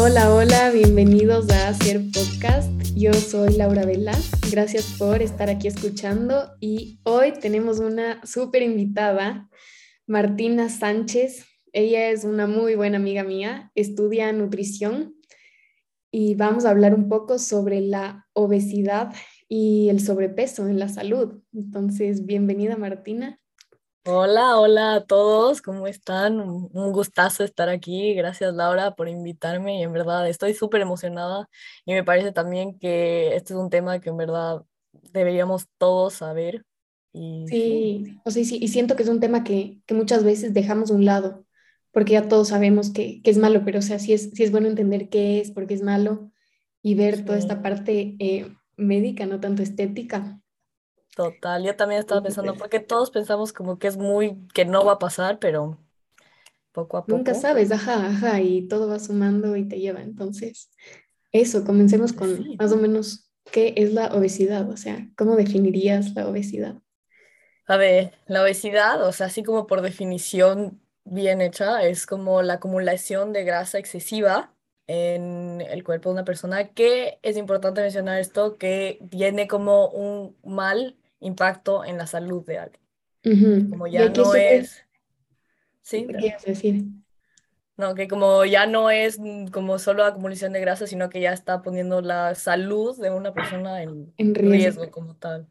Hola, hola, bienvenidos a Hacer Podcast. Yo soy Laura Vela. Gracias por estar aquí escuchando y hoy tenemos una súper invitada, Martina Sánchez. Ella es una muy buena amiga mía, estudia nutrición y vamos a hablar un poco sobre la obesidad y el sobrepeso en la salud. Entonces, bienvenida Martina. Hola, hola a todos, ¿cómo están? Un gustazo estar aquí. Gracias Laura por invitarme y en verdad estoy súper emocionada y me parece también que este es un tema que en verdad deberíamos todos saber. Y, sí, o sea, sí, y siento que es un tema que, que muchas veces dejamos a un lado porque ya todos sabemos que, que, es malo, pero o sea, sí es, sí es bueno entender qué es, por qué es malo y ver toda esta parte eh, médica, no tanto estética. Total, yo también estaba pensando, porque todos pensamos como que es muy, que no va a pasar, pero poco a poco. Nunca sabes, ajá, ajá, y todo va sumando y te lleva. Entonces, eso, comencemos con más o menos qué es la obesidad, o sea, ¿cómo definirías la obesidad? A ver, la obesidad, o sea, así como por definición bien hecha, es como la acumulación de grasa excesiva en el cuerpo de una persona, que es importante mencionar esto, que tiene como un mal impacto en la salud de alguien. Como ya no es... ¿Sí? ¿Qué quieres decir? No, que como ya no es como solo acumulación de grasa, sino que ya está poniendo la salud de una persona en, riesgo. como tal.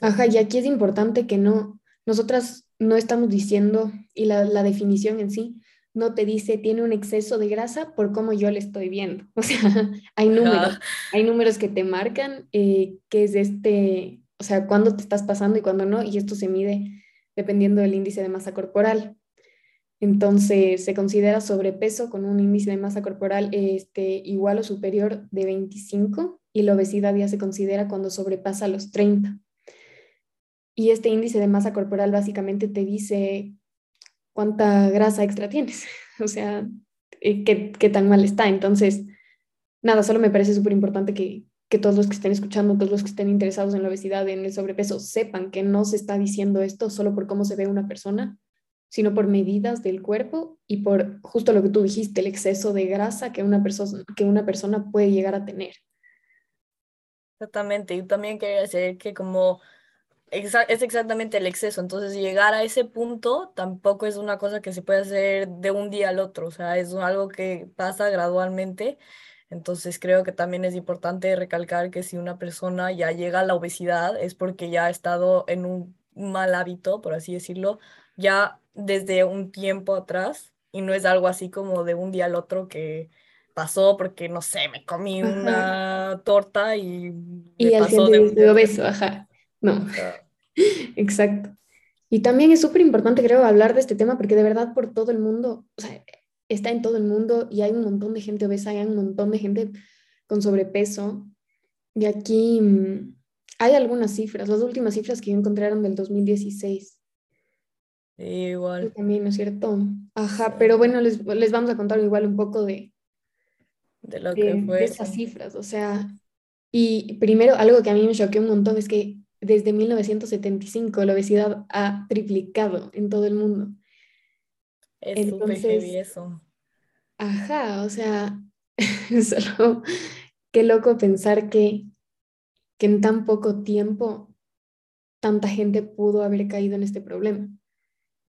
Ajá, y aquí es importante que no, nosotras no estamos diciendo, y la, la, definición en sí, no te dice tiene un exceso de grasa por cómo yo le estoy viendo. O sea, hay números, hay números que te marcan eh, que es este, o sea, cuándo te estás pasando y cuándo no, y esto se mide dependiendo del índice de masa corporal. Entonces, se considera sobrepeso con un índice de masa corporal este, igual o superior de 25 y la obesidad ya se considera cuando sobrepasa los 30. Y este índice de masa corporal básicamente te dice cuánta grasa extra tienes, o sea, eh, qué, qué tan mal está. Entonces, nada, solo me parece súper importante que, que todos los que estén escuchando, todos los que estén interesados en la obesidad, en el sobrepeso, sepan que no se está diciendo esto solo por cómo se ve una persona, sino por medidas del cuerpo y por justo lo que tú dijiste, el exceso de grasa que una persona, que una persona puede llegar a tener. Exactamente, y también quería decir que como es exactamente el exceso, entonces llegar a ese punto tampoco es una cosa que se puede hacer de un día al otro, o sea, es algo que pasa gradualmente entonces creo que también es importante recalcar que si una persona ya llega a la obesidad es porque ya ha estado en un mal hábito, por así decirlo, ya desde un tiempo atrás y no es algo así como de un día al otro que pasó porque, no sé, me comí una torta y... Y al pasó de, de obeso, ajá. No. Exacto. Y también es súper importante, creo, hablar de este tema porque de verdad por todo el mundo, o sea, está en todo el mundo y hay un montón de gente obesa, hay un montón de gente con sobrepeso. Y aquí mm, hay algunas cifras, las últimas cifras que eran del 2016. Igual. también, ¿no es cierto? Ajá, pero bueno, les, les, vamos a contar igual un poco de, de, lo que fue. de esas cifras. O sea, y primero algo que a mí me choqueó un montón es que desde 1975 la obesidad ha triplicado en todo el mundo. Es súper heavy eso. Ajá, o sea, solo qué loco pensar que, que en tan poco tiempo tanta gente pudo haber caído en este problema.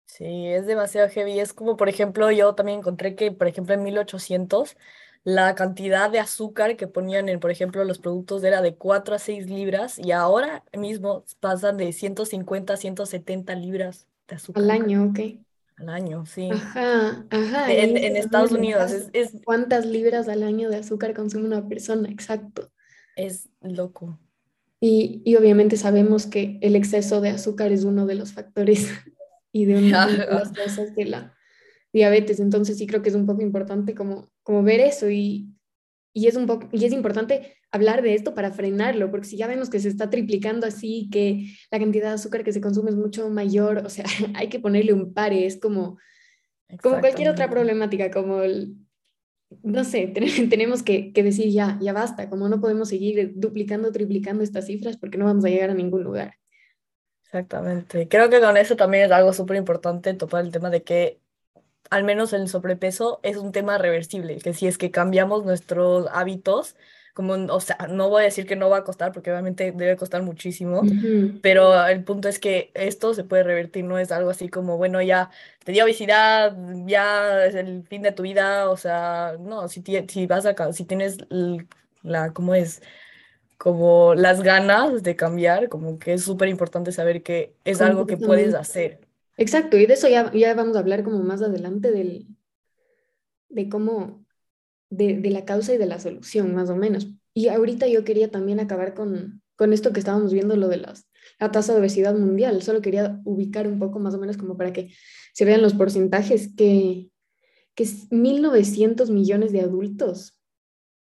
Sí, es demasiado heavy. Es como, por ejemplo, yo también encontré que, por ejemplo, en 1800 la cantidad de azúcar que ponían en, por ejemplo, los productos era de 4 a 6 libras y ahora mismo pasan de 150 a 170 libras de azúcar. Al año, ok al año, sí. Aja, ajá. En, Estados Unidos. Es, ¿Cuántas libras al año de azúcar consume una persona? Exacto. Es loco. Y, y, obviamente sabemos que el exceso de azúcar es uno de los factores y de una de las cosas de la diabetes. Entonces sí creo que es un poco importante como, como ver eso y, y es, un poco, y es importante hablar de esto para frenarlo, porque si ya vemos que se está triplicando así, que la cantidad de azúcar que se consume es mucho mayor, o sea, hay que ponerle un pare, es como, como cualquier otra problemática, como el, no sé, tenemos que, que, decir ya, ya basta, como no podemos seguir duplicando, triplicando estas cifras porque no vamos a llegar a ningún lugar. Exactamente. Creo que con eso también es algo súper importante topar el tema de que al menos el sobrepeso, es un tema reversible, que si es que cambiamos nuestros hábitos, como, o sea, no voy a decir que no va a costar, porque obviamente debe costar muchísimo, pero el punto es que esto se puede revertir, no es algo así como, bueno, ya te dio obesidad, ya es el fin de tu vida, o sea, no, si, si vas a, si tienes la, ¿cómo es? Como las ganas de cambiar, como que es súper importante saber que es algo que puedes hacer. Exacto, y de eso ya, ya vamos a hablar como más adelante del, de cómo, de, de, la causa y de la solución, más o menos. Y ahorita yo quería también acabar con, con esto que estábamos viendo, lo de las, la tasa de obesidad mundial. Solo quería ubicar un poco más o menos como para que se vean los porcentajes que, que 1.900 millones de adultos,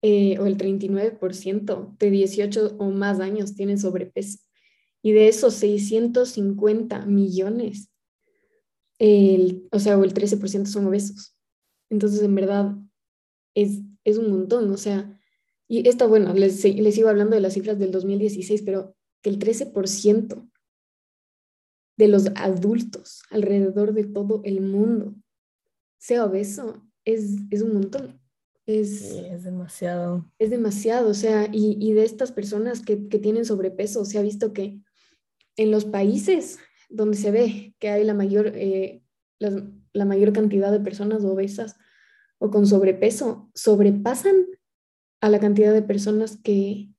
eh, o el 39% de 18 o más años tienen sobrepeso. Y de esos 650 millones el, o sea, o el 13% son obesos. Entonces, en verdad, es, es un montón, o sea, y esto, bueno, les, les iba hablando de las cifras del 2016, pero que el 13% de los adultos alrededor de todo el mundo sea obeso es, es un montón. Es, es demasiado. Es demasiado, o sea, y, y de estas personas que, que, tienen sobrepeso, se ha visto que en los países donde se ve que hay la mayor, eh, la, la, mayor cantidad de personas obesas o con sobrepeso, sobrepasan a la cantidad de personas que,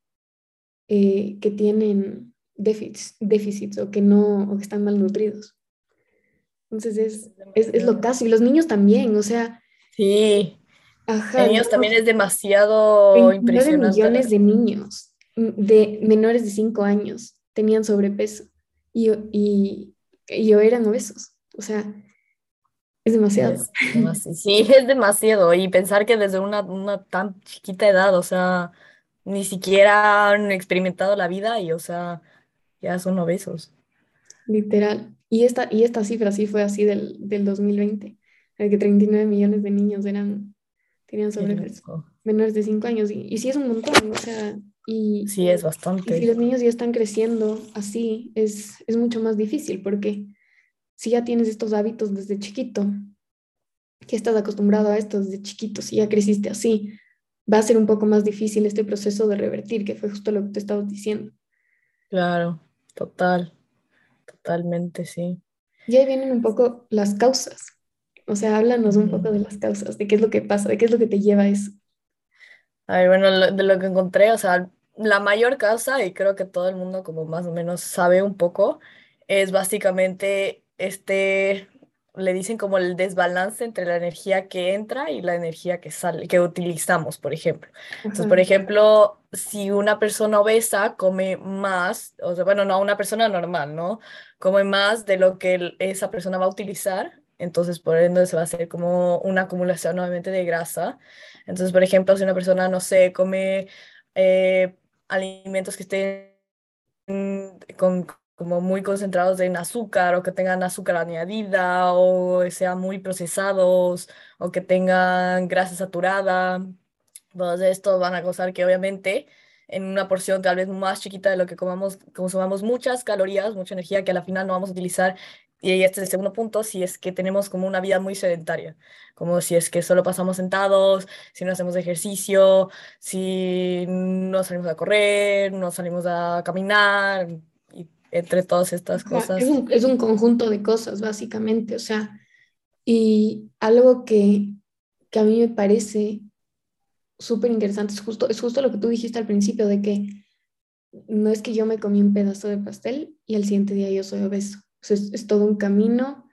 eh, que tienen déficits, déficits, o que no o que están malnutridos. Entonces es, es, es, lo caso. Y los niños también, o sea. Sí. Ajá, los niños también es demasiado impresionante. millones de niños de menores de 5 años tenían sobrepeso y, y, y eran obesos. O sea, es demasiado. sí, es demasiado. Y pensar que desde una, una, tan chiquita edad, o sea, ni siquiera han experimentado la vida y, o sea, ya son obesos. Literal. Y esta, y esta cifra sí fue así del, del 2020, el que 39 millones de niños eran, tenían sobrepeso, menores de 5 años. Y, y sí es un montón, o sea, y, sí, es bastante. Y si los niños ya están creciendo así, es, es mucho más difícil porque si ya tienes estos hábitos desde chiquito, que estás acostumbrado a esto desde chiquito, si ya creciste así, va a ser un poco más difícil este proceso de revertir, que fue justo lo que te estabas diciendo. Claro, total, totalmente, sí. Y ahí vienen un poco las causas. O sea, háblanos un poco de las causas, de qué es lo que pasa, de qué es lo que te lleva a eso. A ver, bueno, de lo que encontré, o sea, la mayor causa, y creo que todo el mundo como más o menos sabe un poco, es básicamente este, le dicen como el desbalance entre la energía que entra y la energía que sale, que utilizamos, por ejemplo. Entonces, por ejemplo, si una persona obesa come más, o sea, bueno, no, una persona normal, ¿no? Come más de lo que esa persona va a utilizar, entonces por ende se va a hacer como una acumulación nuevamente de grasa. Entonces, por ejemplo, si una persona, no sé, come eh, alimentos que estén con, como muy concentrados en azúcar o que tengan azúcar añadida o sean muy procesados o que tengan grasa saturada. Todos estos van a causar que obviamente en una porción tal vez más chiquita de lo que comamos, consumamos muchas calorías, mucha energía que a la final no vamos a utilizar y este es el segundo punto, si es que tenemos como una vida muy sedentaria, como si es que solo pasamos sentados, si no hacemos ejercicio, si no salimos a correr, no salimos a caminar, y entre todas estas cosas. Es un, es un conjunto de cosas, básicamente, o sea, y algo que, que a mí me parece súper interesante es justo, es justo lo que tú dijiste al principio, de que no es que yo me comí un pedazo de pastel y al siguiente día yo soy obeso es, todo un camino,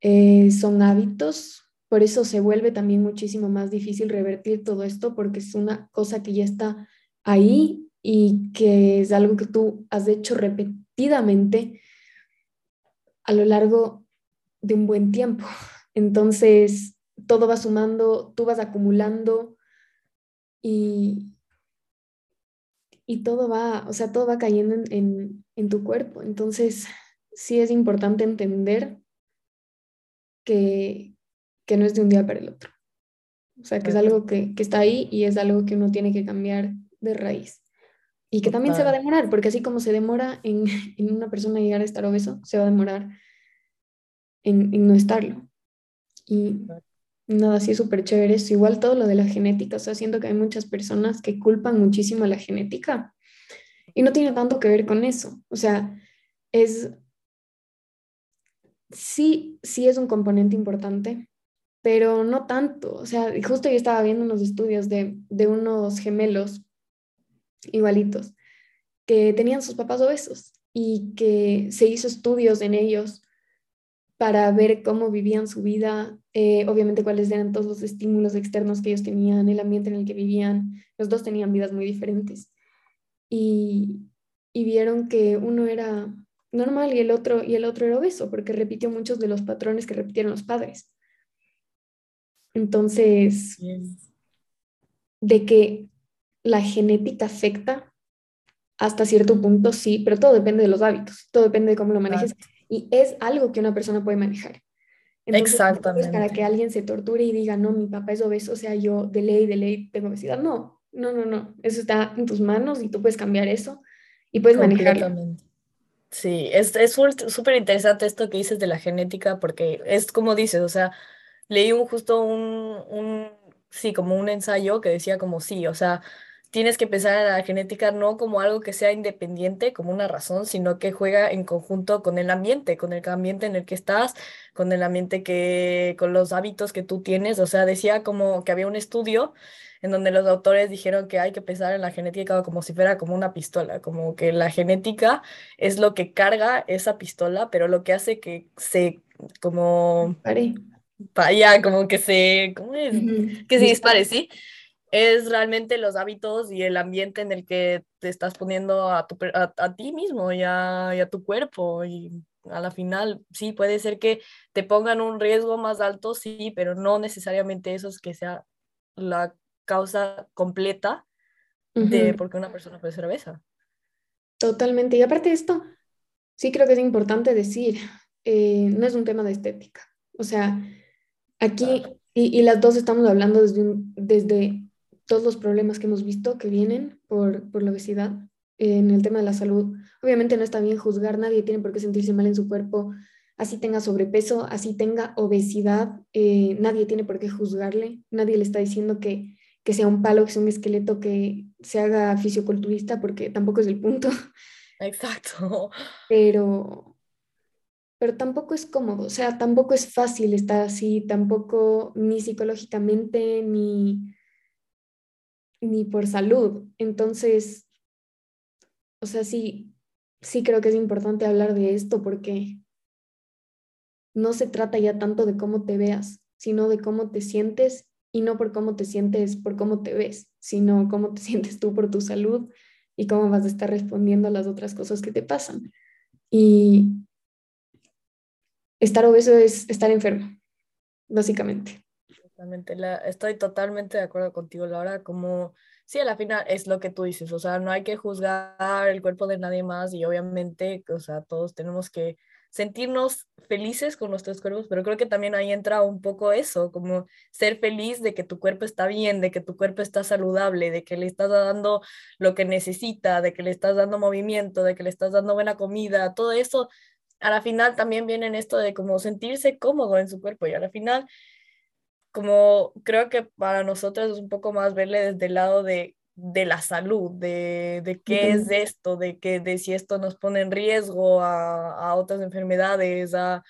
eh, son hábitos, por eso se vuelve también muchísimo más difícil revertir todo esto porque es una cosa que ya está ahí y que es algo que tú has hecho repetidamente a lo largo de un buen tiempo. Entonces, todo va sumando, tú vas acumulando y, y todo va, o sea, todo va cayendo en, en, en tu cuerpo. Entonces, sí es importante entender que, que no es de un día para el otro. O sea, que es algo que, que, está ahí y es algo que uno tiene que cambiar de raíz. Y que también se va a demorar, porque así como se demora en, en, una persona llegar a estar obeso, se va a demorar en, en no estarlo. Y nada, sí es súper chévere. Es igual todo lo de la genética. O sea, siento que hay muchas personas que culpan muchísimo a la genética y no tiene tanto que ver con eso. O sea, es. Sí, sí es un componente importante, pero no tanto. O sea, justo yo estaba viendo unos estudios de, de unos gemelos igualitos que tenían sus papás obesos y que se hizo estudios en ellos para ver cómo vivían su vida, eh, obviamente cuáles eran todos los estímulos externos que ellos tenían, el ambiente en el que vivían. Los dos tenían vidas muy diferentes. Y, y vieron que uno era normal y el otro y el otro era obeso porque repitió muchos de los patrones que repitieron los padres. Entonces, de que la genética afecta hasta cierto punto, sí, pero todo depende de los hábitos, todo depende de cómo lo manejes y es algo que una persona puede manejar. Exactamente. Para que alguien se torture y diga, no, mi papá es obeso, o sea, yo de ley, de ley tengo obesidad. No, no, no, no. Eso está en tus manos y tú puedes cambiar eso y puedes manejarlo. Sí, es súper interesante esto que dices de la genética porque es como dices, o sea, leí un, justo un, un, sí, como un ensayo que decía como sí, o sea, tienes que pensar en la genética no como algo que sea independiente, como una razón, sino que juega en conjunto con el ambiente, con el ambiente en el que estás, con el ambiente que, con los hábitos que tú tienes. O sea, decía como que había un estudio en donde los autores dijeron que hay que pensar en la genética como si fuera como una pistola, como que la genética es lo que carga esa pistola, pero lo que hace que se como... vaya como que se... ¿Cómo es? Que se dispare, ¿sí? Es realmente los hábitos y el ambiente en el que te estás poniendo a, tu, a, ti mismo y a, tu cuerpo. Y a la final, sí, puede ser que te pongan un riesgo más alto, sí, pero no necesariamente eso es que sea la causa completa de por qué una persona puede ser obesa. Totalmente. Y aparte de esto, sí creo que es importante decir, eh, no es un tema de estética. O sea, aquí, y, y, las dos estamos hablando desde, un, desde todos los problemas que hemos visto que vienen por, por la obesidad en el tema de la salud. Obviamente no está bien juzgar, nadie tiene por qué sentirse mal en su cuerpo, así tenga sobrepeso, así tenga obesidad, eh, nadie tiene por qué juzgarle, nadie le está diciendo que, que sea un palo, que sea un esqueleto, que se haga fisioculturista, porque tampoco es el punto. Exacto. Pero, pero tampoco es cómodo, o sea, tampoco es fácil estar así, tampoco ni psicológicamente, ni ni por salud. Entonces, o sea, sí, sí creo que es importante hablar de esto porque no se trata ya tanto de cómo te veas, sino de cómo te sientes y no por cómo te sientes, por cómo te ves, sino cómo te sientes tú por tu salud y cómo vas a estar respondiendo a las otras cosas que te pasan. Y estar obeso es estar enfermo, básicamente. La, estoy totalmente de acuerdo contigo, Laura, como sí, a la final es lo que tú dices, o sea, no hay que juzgar el cuerpo de nadie más y obviamente, o sea, todos tenemos que sentirnos felices con nuestros cuerpos, pero creo que también ahí entra un poco eso, como ser feliz de que tu cuerpo está bien, de que tu cuerpo está saludable, de que le estás dando lo que necesita, de que le estás dando movimiento, de que le estás dando buena comida, todo eso, a la final también viene en esto de como sentirse cómodo en su cuerpo y a la final como creo que para nosotros es un poco más verle desde el lado de, de la salud, de, de qué es esto, de, que, de si esto nos pone en riesgo a, a, otras enfermedades, a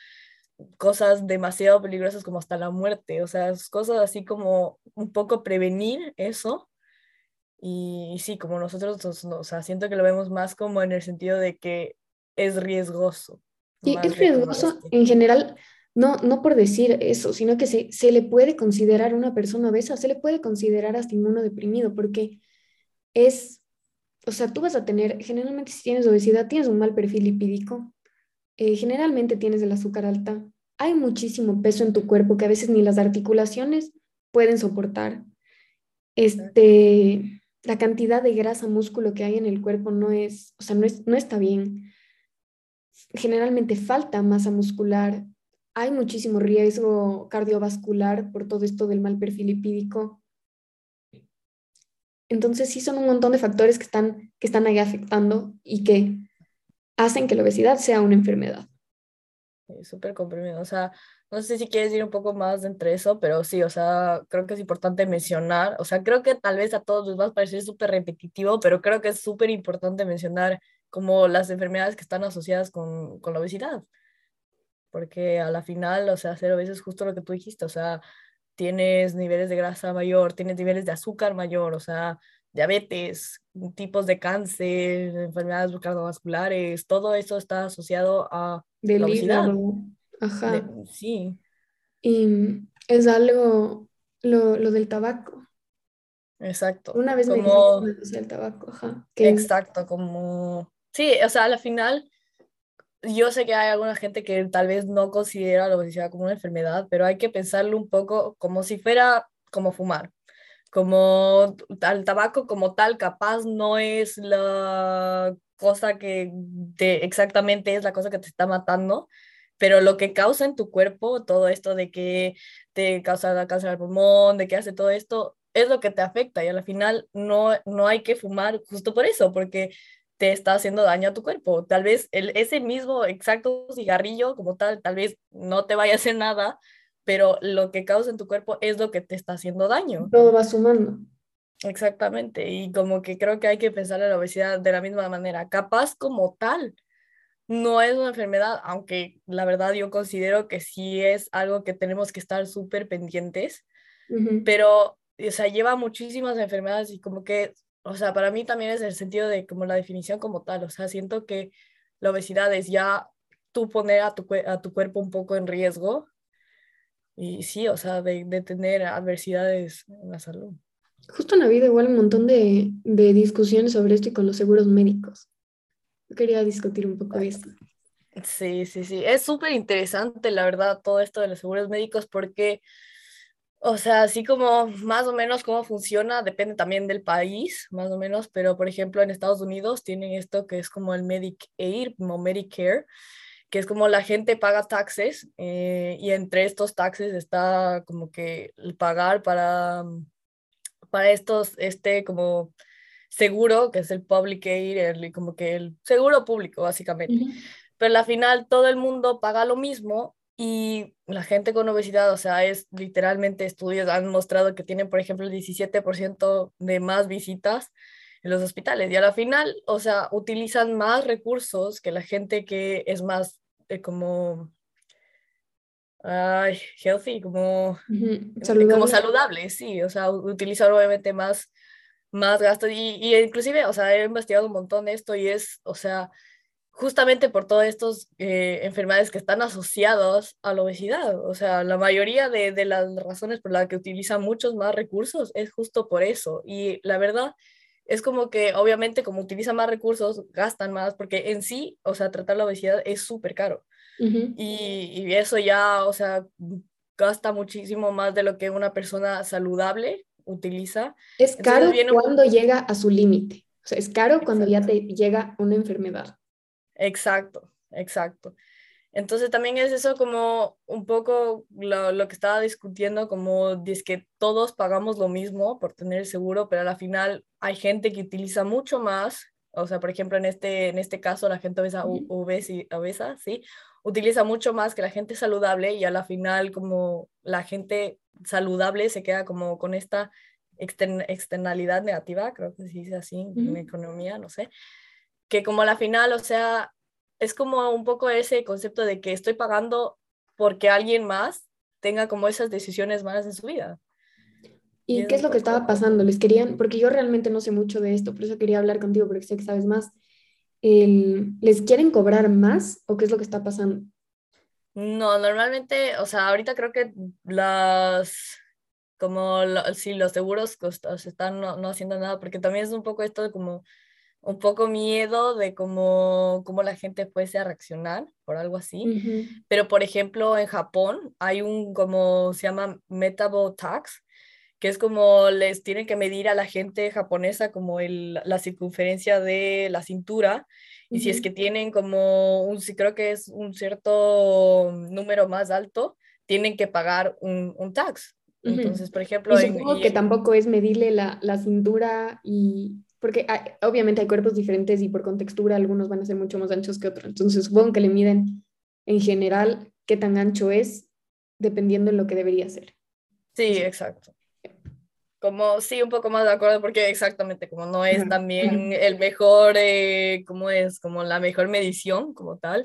cosas demasiado peligrosas como hasta la muerte, o sea, cosas así como un poco prevenir eso. Y, sí, como nosotros, o sea, siento que lo vemos más como en el sentido de que es riesgoso. Sí, es riesgoso en general no, no por decir eso, sino que se, se le puede considerar una persona obesa, se le puede considerar hasta inmunodeprimido, porque es, o sea, tú vas a tener, generalmente si tienes obesidad, tienes un mal perfil lipídico, eh, generalmente tienes el azúcar alta, hay muchísimo peso en tu cuerpo que a veces ni las articulaciones pueden soportar. Este, la cantidad de grasa, músculo que hay en el cuerpo no es, o sea, no, es, no está bien. Generalmente falta masa muscular, hay muchísimo riesgo cardiovascular por todo esto del mal perfil lipídico. Entonces sí son un montón de factores que están, que están ahí afectando y que hacen que la obesidad sea una enfermedad. súper comprimido. O sea, no sé si quieres ir un poco más entre eso, pero sí, o sea, creo que es importante mencionar, o sea, creo que tal vez a todos les va a parecer súper repetitivo, pero creo que es súper importante mencionar como las enfermedades que están asociadas con, con la obesidad. Porque a la final, o sea, hacer obeso es justo lo que tú dijiste, o sea, tienes niveles de grasa mayor, tienes niveles de azúcar mayor, o sea, diabetes, tipos de cáncer, enfermedades cardiovasculares, todo eso está asociado a Del la obesidad. Ajá. sí. Y es algo, lo, lo, del tabaco. Exacto. Una vez como... me dijo el tabaco, ajá. Exacto, como... Sí, o sea, al final yo sé que hay alguna gente que tal vez no considera la obesidad como una enfermedad, pero hay que pensarlo un poco como si fuera como fumar. Como el tabaco como tal, capaz no es la cosa que te, exactamente es la cosa que te está matando, pero lo que causa en tu cuerpo, todo esto de que te causa cáncer al pulmón, de que hace todo esto, es lo que te afecta y al final no, no hay que fumar justo por eso, porque te está haciendo daño a tu cuerpo. Tal vez el, ese mismo exacto cigarrillo como tal, tal vez no te vaya a hacer nada, pero lo que causa en tu cuerpo es lo que te está haciendo daño. Todo va sumando. Exactamente, y como que creo que hay que pensar en la obesidad de la misma manera, capaz como tal. No es una enfermedad, aunque la verdad yo considero que sí es algo que tenemos que estar súper pendientes, pero, o sea, lleva muchísimas enfermedades y como que o sea, para mí también es el sentido de como la definición como tal, o sea, siento que la obesidad es ya tú poner a tu, a tu cuerpo un poco en riesgo y sí, o sea, de, de tener adversidades en la salud. Justo en la vida igual un montón de, de discusiones sobre esto y con los seguros médicos. Yo quería discutir un poco de esto. Sí, sí, sí. Es súper interesante, la verdad, todo esto de los seguros médicos porque o sea, así como más o menos cómo funciona, depende también del país, más o menos, pero por ejemplo en Estados Unidos tienen esto que es como el Medicaid, como Medicare, que es como la gente paga taxes eh, y entre estos taxes está como que el pagar para, para estos, este como seguro, que es el public aid, el, como que el seguro público básicamente. Pero al final todo el mundo paga lo mismo y la gente con obesidad, o sea, es literalmente estudios han mostrado que tienen, por ejemplo, el 17% de más visitas en los hospitales. Y a la final, o sea, utilizan más recursos que la gente que es más eh, como ay, healthy, como, saludable. como saludable, sí, o sea, utilizar obviamente más, más gastos y, y inclusive, o sea, he investigado un montón de esto y es, o sea, justamente por todas estas eh, enfermedades que están asociadas a la obesidad. O sea, la mayoría de, de, las razones por las que utilizan muchos más recursos es justo por eso. Y la verdad es como que obviamente como utilizan más recursos, gastan más, porque en sí, o sea, tratar la obesidad es súper caro. y, y, eso ya, o sea, gasta muchísimo más de lo que una persona saludable utiliza. Es caro cuando llega a su límite. O sea, es caro cuando ya te llega una enfermedad. Exacto, exacto. Entonces también es eso como un poco lo, lo que estaba discutiendo, como es que todos pagamos lo mismo por tener el seguro, pero al final hay gente que utiliza mucho más, o sea, por ejemplo, en este, en este caso la gente obesa, obesa, ¿sí? Utiliza mucho más que la gente saludable y a la final como la gente saludable se queda como con esta externalidad negativa, creo que se dice así en economía, no sé que como la final, o sea, es como un poco ese concepto de que estoy pagando porque alguien más tenga como esas decisiones malas en su vida. ¿Y, qué es lo que estaba pasando? Les querían, porque yo realmente no sé mucho de esto, por eso quería hablar contigo, porque sé que sabes más. ¿Les quieren cobrar más o qué es lo que está pasando? No, normalmente, o sea, ahorita creo que las, como si los seguros están no, no haciendo nada, porque también es un poco esto de como un poco miedo de cómo, cómo la gente fuese a reaccionar por algo así. Pero, por ejemplo, en Japón hay un, como se llama Metabo Tax, que es como les tienen que medir a la gente japonesa como el, la circunferencia de la cintura. Y si es que tienen como un, si creo que es un cierto número más alto, tienen que pagar un, un tax. Entonces, por ejemplo... Y supongo que tampoco es medirle la, la cintura y, porque obviamente hay cuerpos diferentes y por contextura algunos van a ser mucho más anchos que otros. Entonces supongo que le miden en general qué tan ancho es dependiendo de lo que debería ser. Sí, exacto. Como sí, un poco más de acuerdo, porque exactamente, como no es también el mejor, eh, como es, como la mejor medición como tal,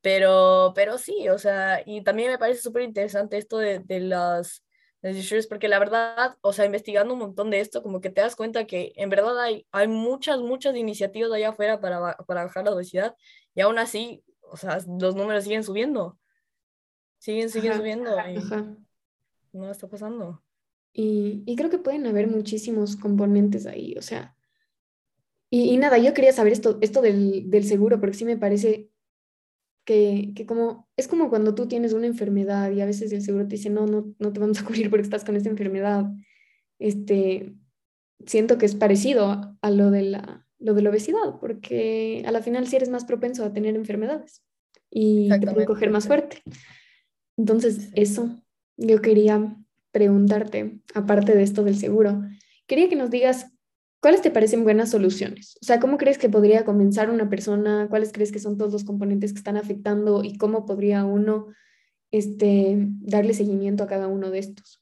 pero, pero sí, o sea, y también me parece súper interesante esto de, de las, las porque la verdad, o sea, investigando un montón de esto, como que te das cuenta que en verdad hay, hay muchas, muchas iniciativas allá afuera para, para bajar la obesidad, y aún así, o sea, los números siguen subiendo, siguen, siguen subiendo, y no está pasando. Y, y, creo que pueden haber muchísimos componentes ahí, o sea, y, y nada, yo quería saber esto, esto del, del seguro, porque sí me parece que, como, es como cuando tú tienes una enfermedad y a veces el seguro te dice, no, no, no te vamos a cubrir porque estás con esta enfermedad. Este, siento que es parecido a lo de la, lo de la obesidad, porque a la final sí eres más propenso a tener enfermedades y te pueden coger más fuerte. Entonces, eso, yo quería preguntarte, aparte de esto del seguro, quería que nos digas ¿Cuáles te parecen buenas soluciones? O sea, ¿cómo crees que podría comenzar una persona? ¿Cuáles crees que son todos los componentes que están afectando y cómo podría uno este, darle seguimiento a cada uno de estos?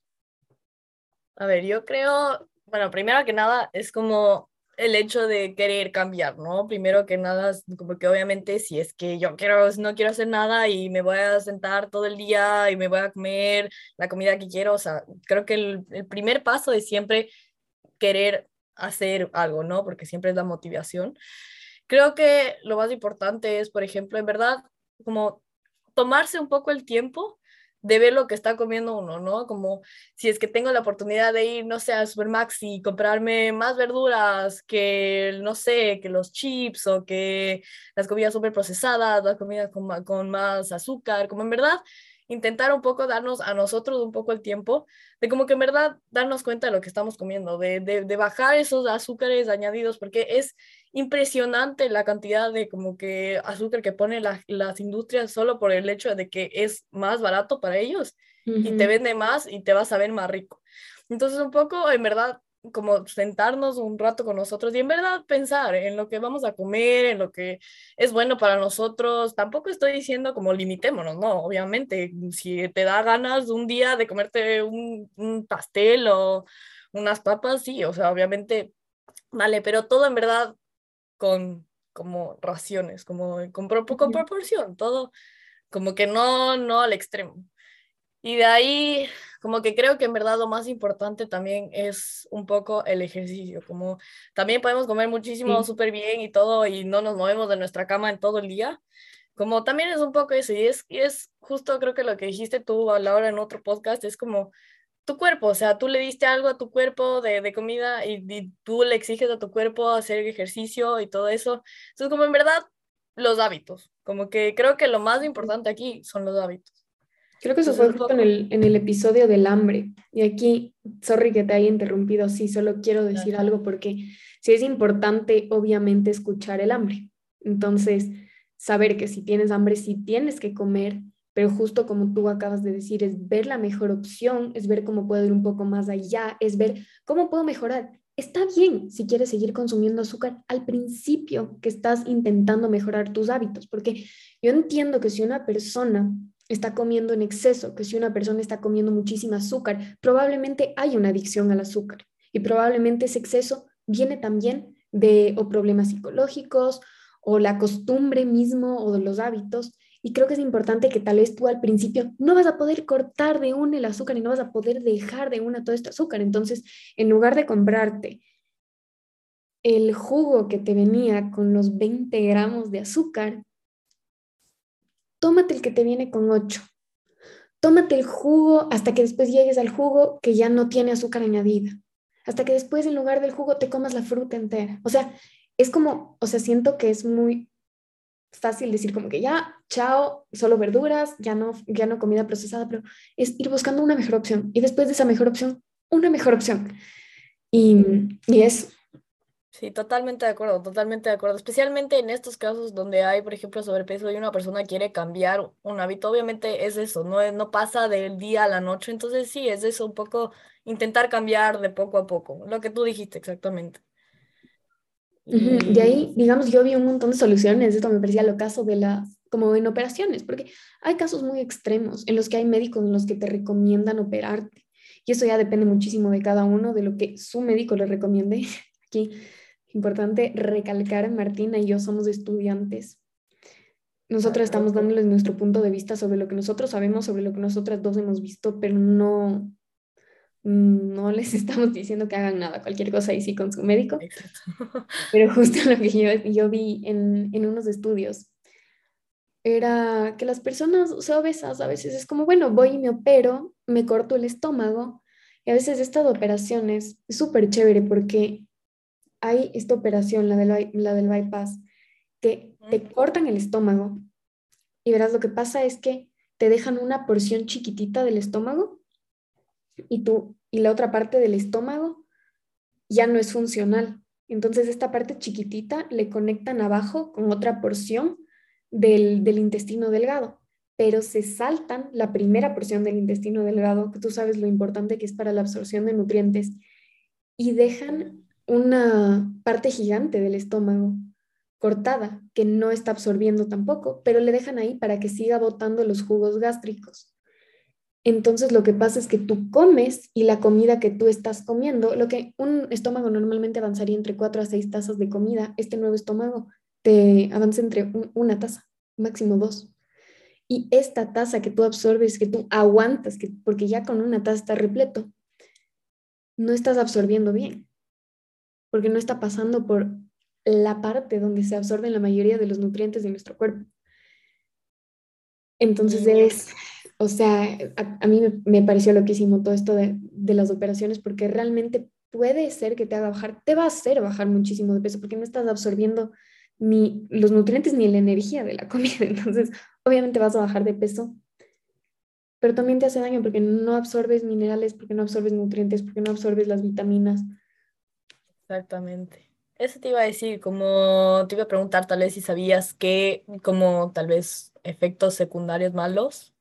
A ver, yo creo, bueno, primero que nada es como el hecho de querer cambiar, ¿no? Primero que nada, como que obviamente si es que yo quiero, no quiero hacer nada y me voy a sentar todo el día y me voy a comer la comida que quiero, o sea, creo que el, el primer paso es siempre querer hacer algo, ¿no? Porque siempre es la motivación. Creo que lo más importante es, por ejemplo, en verdad, como tomarse un poco el tiempo de ver lo que está comiendo uno, ¿no? Como si es que tengo la oportunidad de ir, no sé, a Supermax y comprarme más verduras que, no sé, que los chips o que las comidas súper procesadas, las comidas con, con más azúcar, como en verdad intentar un poco darnos a nosotros un poco el tiempo de como que en verdad darnos cuenta de lo que estamos comiendo, de, de, bajar esos azúcares añadidos, porque es impresionante la cantidad de como que azúcar que ponen las industrias solo por el hecho de que es más barato para ellos y te vende más y te vas a ver más rico. Entonces un poco en verdad como sentarnos un rato con nosotros y en verdad pensar en lo que vamos a comer, en lo que es bueno para nosotros. Tampoco estoy diciendo como limitémonos, no, obviamente, si te da ganas un día de comerte un, un pastel o unas papas, sí, o sea, obviamente, vale, pero todo en verdad con como raciones, como con, con proporción, todo como que no, no al extremo. Y de ahí, como que creo que en verdad lo más importante también es un poco el ejercicio, como también podemos comer muchísimo, súper bien y todo, y no nos movemos de nuestra cama en todo el día, como también es un poco eso, y es, y es justo creo que lo que dijiste tú a la hora en otro podcast, es como tu cuerpo, o sea, tú le diste algo a tu cuerpo de, de comida y, y, tú le exiges a tu cuerpo hacer ejercicio y todo eso. Entonces, como en verdad, los hábitos, como que creo que lo más importante aquí son los hábitos. Creo que eso fue justo en el, en el episodio del hambre. Y aquí, sorry que te haya interrumpido, sí, solo quiero decir algo porque sí es importante, obviamente, escuchar el hambre. Entonces, saber que si tienes hambre, sí tienes que comer, pero justo como tú acabas de decir, es ver la mejor opción, es ver cómo puedo ir un poco más allá, es ver cómo puedo mejorar. Está bien si quieres seguir consumiendo azúcar al principio que estás intentando mejorar tus hábitos, porque yo entiendo que si una persona está comiendo en exceso, que si una persona está comiendo muchísimo azúcar, probablemente hay una adicción al azúcar y probablemente ese exceso viene también de o problemas psicológicos o la costumbre mismo o de los hábitos. Y creo que es importante que tal vez tú al principio no vas a poder cortar de una el azúcar y no vas a poder dejar de una todo este azúcar. Entonces, en lugar de comprarte el jugo que te venía con los 20 gramos de azúcar, tómate el que te viene con 8. Tómate el jugo hasta que después llegues al jugo que ya no tiene azúcar añadida. Hasta que después en lugar del jugo te comas la fruta entera. O sea, es como, o sea, siento que es muy fácil decir como que ya, chao, solo verduras, ya no, ya no comida procesada, pero es ir buscando una mejor opción. Y después de esa mejor opción, una mejor opción. Y, y eso. Sí, totalmente de acuerdo, totalmente de acuerdo. Especialmente en estos casos donde hay, por ejemplo, sobrepeso y una persona quiere cambiar un hábito, obviamente es eso, no, no pasa del día a la noche. Entonces sí, es eso, un poco intentar cambiar de poco a poco, lo que tú dijiste exactamente. De ahí, digamos, yo vi un montón de soluciones, esto me parecía lo caso de las como en operaciones, porque hay casos muy extremos en los que hay médicos en los que te recomiendan operarte. Y eso ya depende muchísimo de cada uno, de lo que su médico le recomiende. Aquí, importante recalcar, Martina y yo somos estudiantes. Nosotros estamos dándoles nuestro punto de vista sobre lo que nosotros sabemos, sobre lo que nosotras dos hemos visto, pero no, no les estamos diciendo que hagan nada, cualquier cosa ahí sí con su médico. Pero justo lo que yo, yo vi en, en, unos estudios era que las personas o sea, obesas a veces es como, bueno, voy y me opero, me corto el estómago y a veces estas operaciones es súper chévere porque hay esta operación, la del, la del bypass, que te cortan el estómago y verás lo que pasa es que te dejan una porción chiquitita del estómago y, tú, y la otra parte del estómago ya no es funcional. Entonces esta parte chiquitita le conectan abajo con otra porción del, del intestino delgado, pero se saltan la primera porción del intestino delgado, que tú sabes lo importante que es para la absorción de nutrientes, y dejan una parte gigante del estómago cortada que no está absorbiendo tampoco, pero le dejan ahí para que siga botando los jugos gástricos. Entonces lo que pasa es que tú comes y la comida que tú estás comiendo, lo que un estómago normalmente avanzaría entre 4 a 6 tazas de comida, este nuevo estómago te avanza entre una taza, máximo dos. Y esta taza que tú absorbes, que tú aguantas, que, porque ya con una taza está repleto, no estás absorbiendo bien, porque no está pasando por la parte donde se absorben la mayoría de los nutrientes de nuestro cuerpo. Entonces es, o sea, a, mí me, pareció loquísimo todo esto de, de, las operaciones porque realmente puede ser que te haga bajar, te va a hacer bajar muchísimo de peso porque no estás absorbiendo ni los nutrientes ni la energía de la comida. Entonces, obviamente vas a bajar de peso, pero también te hace daño porque no absorbes minerales, porque no absorbes nutrientes, porque no absorbes las vitaminas. Exactamente. Eso te iba a decir, como te iba a preguntar tal vez si sabías que como tal vez efectos secundarios malos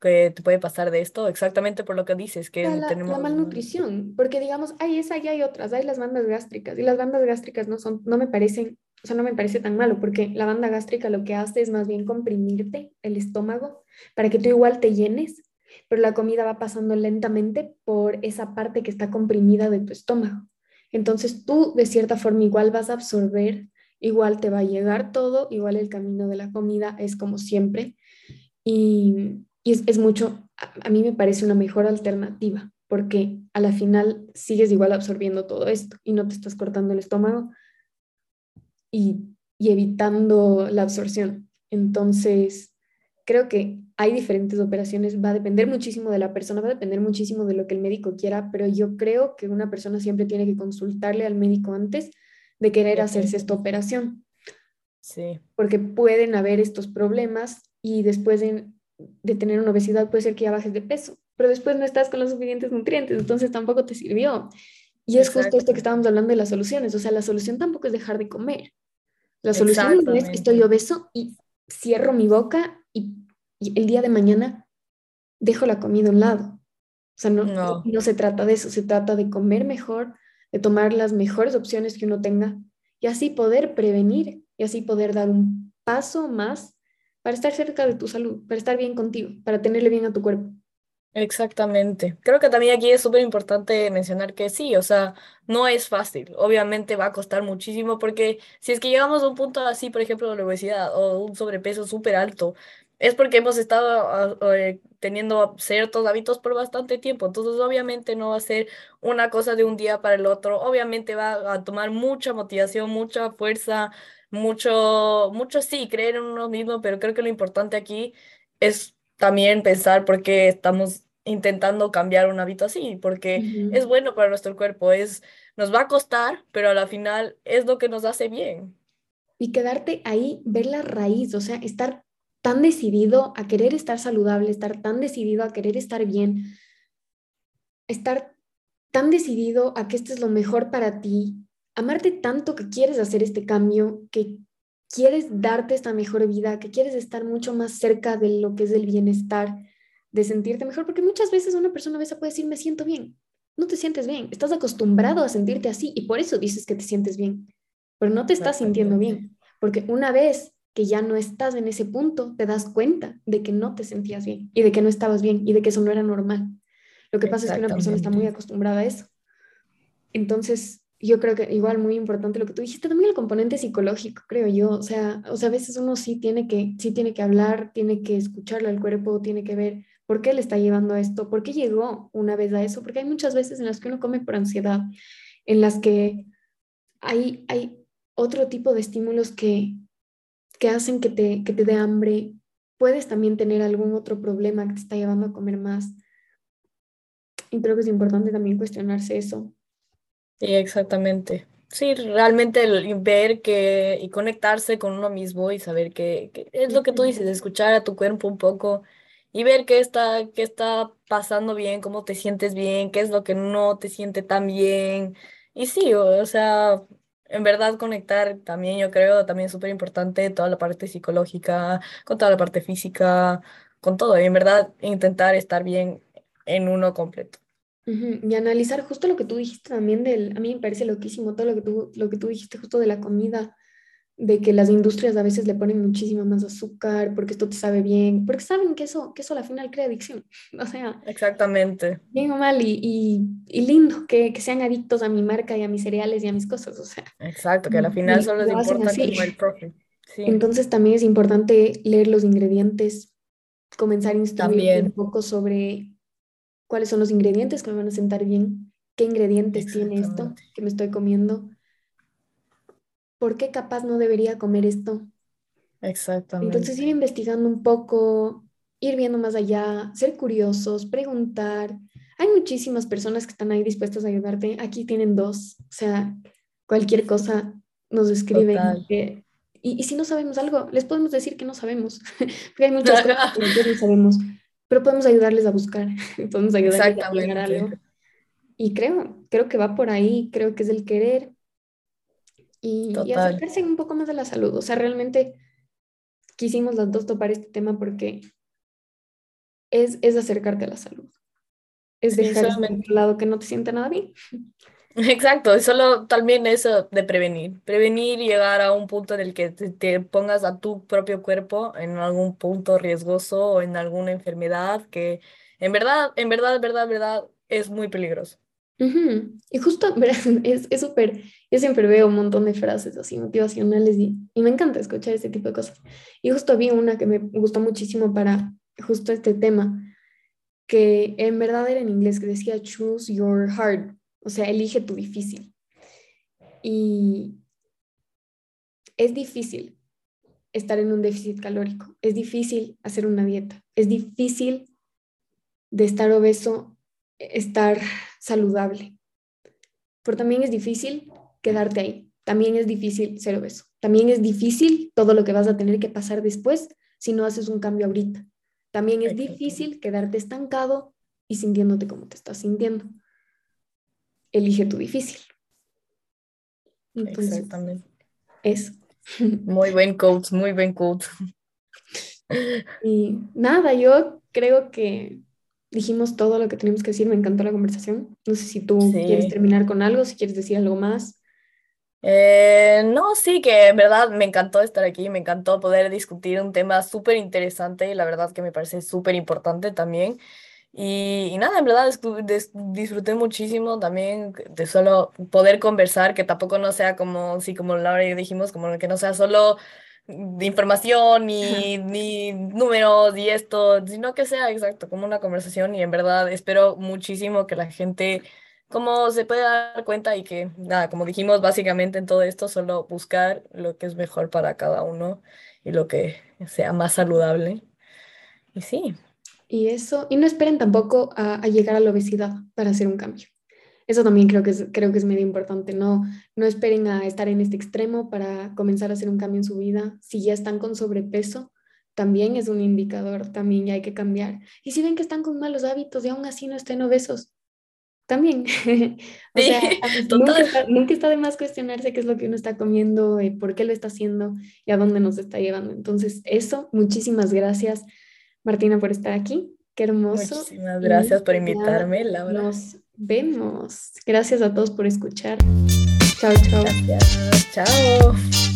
que te puede pasar de esto, exactamente por lo que dices, que la, tenemos... La malnutrición, porque digamos, hay esa y hay otras, hay las bandas gástricas, y las bandas gástricas no son, no me parecen, o sea, no me parece tan malo, porque la banda gástrica lo que hace es más bien comprimirte el estómago para que tú igual te llenes, pero la comida va pasando lentamente por esa parte que está comprimida de tu estómago. Entonces tú de cierta forma igual vas a absorber, igual te va a llegar todo, igual el camino de la comida es como siempre. Y, es, mucho, a, mí me parece una mejor alternativa, porque a la final sigues igual absorbiendo todo esto y no te estás cortando el estómago y, y evitando la absorción. Entonces, creo que hay diferentes operaciones, va a depender muchísimo de la persona, va a depender muchísimo de lo que el médico quiera, pero yo creo que una persona siempre tiene que consultarle al médico antes de querer hacerse esta operación. Sí. Porque pueden haber estos problemas y después de, de tener una obesidad puede ser que ya bajes de peso, pero después no estás con los suficientes nutrientes, entonces tampoco te sirvió. Y es justo esto que estábamos hablando de las soluciones, o sea, la solución tampoco es dejar de comer. La solución es estoy obeso y cierro mi boca y, el día de mañana dejo la comida a un lado. O sea, no, no. se trata de eso, se trata de comer mejor, de tomar las mejores opciones que uno tenga y así poder prevenir y así poder dar un paso más para estar cerca de tu salud, para estar bien contigo, para tenerle bien a tu cuerpo. Exactamente. Creo que también aquí es súper importante mencionar que sí, o sea, no es fácil. Obviamente va a costar muchísimo porque si es que llegamos a un punto así, por ejemplo, de la obesidad o un sobrepeso súper alto, es porque hemos estado ah, eh, teniendo ciertos hábitos por bastante tiempo. Entonces, obviamente no va a ser una cosa de un día para el otro. Obviamente va a tomar mucha motivación, mucha fuerza, mucho, mucho sí, creer en uno mismo, pero creo que lo importante aquí es también pensar por qué estamos intentando cambiar un hábito así, porque es bueno para nuestro cuerpo, es, nos va a costar, pero a la final es lo que nos hace bien. Y quedarte ahí, ver la raíz, o sea, estar tan decidido a querer estar saludable, estar tan decidido a querer estar bien, estar tan decidido a que esto es lo mejor para ti, amarte tanto que quieres hacer este cambio, que quieres darte esta mejor vida, que quieres estar mucho más cerca de lo que es el bienestar, de sentirte mejor, porque muchas veces una persona a veces puede decir, me siento bien. No te sientes bien, estás acostumbrado a sentirte así y por eso dices que te sientes bien, pero no te estás sintiendo bien, porque una vez que ya no estás en ese punto, te das cuenta de que no te sentías bien y de que no estabas bien y de que eso no era normal. Lo que pasa es que una persona está muy acostumbrada a eso. Entonces, yo creo que igual muy importante lo que tú dijiste, también el componente psicológico, creo yo. O sea, o sea, a veces uno sí tiene que, sí tiene que hablar, tiene que escucharlo al cuerpo, tiene que ver por qué le está llevando a esto, por qué llegó una vez a eso, porque hay muchas veces en las que uno come por ansiedad, en las que hay, hay otro tipo de estímulos que, que hacen que te, que te dé hambre. Puedes también tener algún otro problema que te está llevando a comer más. Y creo que es importante también cuestionarse eso. Sí, exactamente. Sí, realmente ver que y conectarse con uno mismo y saber que, es lo que tú dices, escuchar a tu cuerpo un poco y ver qué está, qué está pasando bien, cómo te sientes bien, qué es lo que no te siente tan bien. Y sí, o, sea, en verdad conectar también yo creo también es súper importante toda la parte psicológica, con toda la parte física, con todo. Y en verdad intentar estar bien en uno completo. Y analizar justo lo que tú dijiste también del, a mí me parece loquísimo todo lo que tú, lo que tú dijiste justo de la comida, de que las industrias a veces le ponen muchísimo más azúcar porque esto te sabe bien, porque saben que eso, que eso al final crea adicción. O sea, exactamente. Bien o mal y, y, lindo que, que, sean adictos a mi marca y a mis cereales y a mis cosas. O sea, exacto, que al final solo les importa como el profit. Entonces también es importante leer los ingredientes, comenzar a instruir un poco sobre cuáles son los ingredientes que me van a sentar bien, qué ingredientes tiene esto que me estoy comiendo, por qué capaz no debería comer esto. Exactamente. Entonces ir investigando un poco, ir viendo más allá, ser curiosos, preguntar. Hay muchísimas personas que están ahí dispuestas a ayudarte. Aquí tienen dos, o sea, cualquier cosa nos escriben. y, y, si no sabemos algo, les podemos decir que no sabemos, porque hay muchas cosas que no sabemos pero podemos ayudarles a buscar, podemos ayudarles a llegar algo. Y creo, creo que va por ahí, creo que es el querer y, y, acercarse un poco más a la salud. O sea, realmente quisimos las dos topar este tema porque es, es acercarte a la salud. Es dejar sí, lado que no te sienta nada bien. Exacto, es solo también eso de prevenir. Prevenir y llegar a un punto en el que te, pongas a tu propio cuerpo en algún punto riesgoso o en alguna enfermedad que en verdad, en verdad, verdad, verdad es muy peligroso. Y justo, es súper, yo siempre veo un montón de frases así motivacionales y, y me encanta escuchar ese tipo de cosas. Y justo vi una que me gustó muchísimo para justo este tema, que en verdad era en inglés, que decía, choose your heart o sea, elige tu difícil. Y es difícil estar en un déficit calórico, es difícil hacer una dieta, es difícil de estar obeso, estar saludable. Pero también es difícil quedarte ahí, también es difícil ser obeso, también es difícil todo lo que vas a tener que pasar después si no haces un cambio ahorita. También es difícil quedarte estancado y sintiéndote como te estás sintiendo elige tu difícil. Exactamente. Eso. Muy buen coach, muy buen coach. Y nada, yo creo que dijimos todo lo que teníamos que decir. Me encantó la conversación. No sé si tú quieres terminar con algo, si quieres decir algo más. Eh, no, sí, que en verdad me encantó estar aquí, me encantó poder discutir un tema súper interesante y la verdad que me parece súper importante también. Y, nada, en verdad disfruté muchísimo también de solo poder conversar, que tampoco no sea como, sí, como Laura y dijimos, como que no sea solo de información ni, ni números y esto, sino que sea exacto, como una conversación y en verdad espero muchísimo que la gente como se pueda dar cuenta y que nada, como dijimos básicamente en todo esto, solo buscar lo que es mejor para cada uno y lo que sea más saludable. Y sí. Y eso, y no esperen tampoco a, llegar a la obesidad para hacer un cambio. Eso también creo que es, creo que es medio importante. No, no esperen a estar en este extremo para comenzar a hacer un cambio en su vida. Si ya están con sobrepeso, también es un indicador, también ya hay que cambiar. Y si ven que están con malos hábitos y aún así no estén obesos, también. o sea, nunca está, nunca está, de más cuestionarse qué es lo que uno está comiendo, eh, por qué lo está haciendo y a dónde nos está llevando. Entonces, eso, muchísimas gracias Martina, por estar aquí. Qué hermoso. Muchísimas gracias por invitarme, Laura. Nos vemos. Gracias a todos por escuchar. Chao, chao. Gracias. Chao.